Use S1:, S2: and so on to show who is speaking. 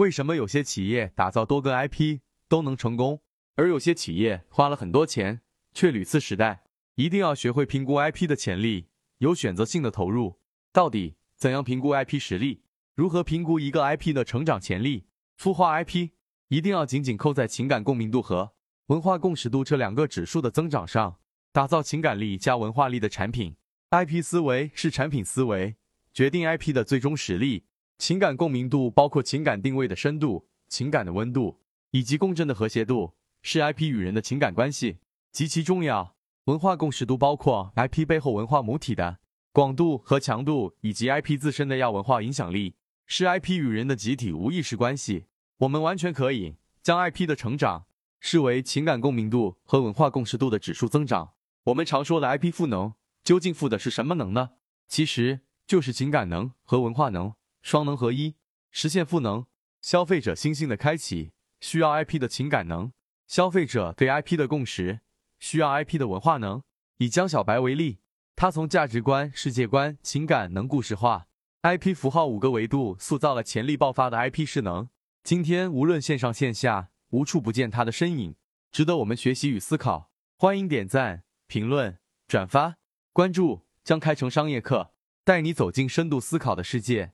S1: 为什么有些企业打造多个 IP 都能成功，而有些企业花了很多钱却屡次失败？一定要学会评估 IP 的潜力，有选择性的投入。到底怎样评估 IP 实力？如何评估一个 IP 的成长潜力？孵化 IP 一定要紧紧扣在情感共鸣度和文化共识度这两个指数的增长上，打造情感力加文化力的产品。IP 思维是产品思维，决定 IP 的最终实力。情感共鸣度包括情感定位的深度、情感的温度以及共振的和谐度，是 IP 与人的情感关系极其重要。文化共识度包括 IP 背后文化母体的广度和强度，以及 IP 自身的亚文化影响力，是 IP 与人的集体无意识关系。我们完全可以将 IP 的成长视为情感共鸣度和文化共识度的指数增长。我们常说的 IP 赋能，究竟赋的是什么能呢？其实就是情感能和文化能。双能合一，实现赋能。消费者新兴的开启需要 IP 的情感能，消费者对 IP 的共识需要 IP 的文化能。以江小白为例，他从价值观、世界观、情感能故事化、IP 符号五个维度塑造了潜力爆发的 IP 势能。今天无论线上线下，无处不见他的身影，值得我们学习与思考。欢迎点赞、评论、转发、关注，将开成商业课，带你走进深度思考的世界。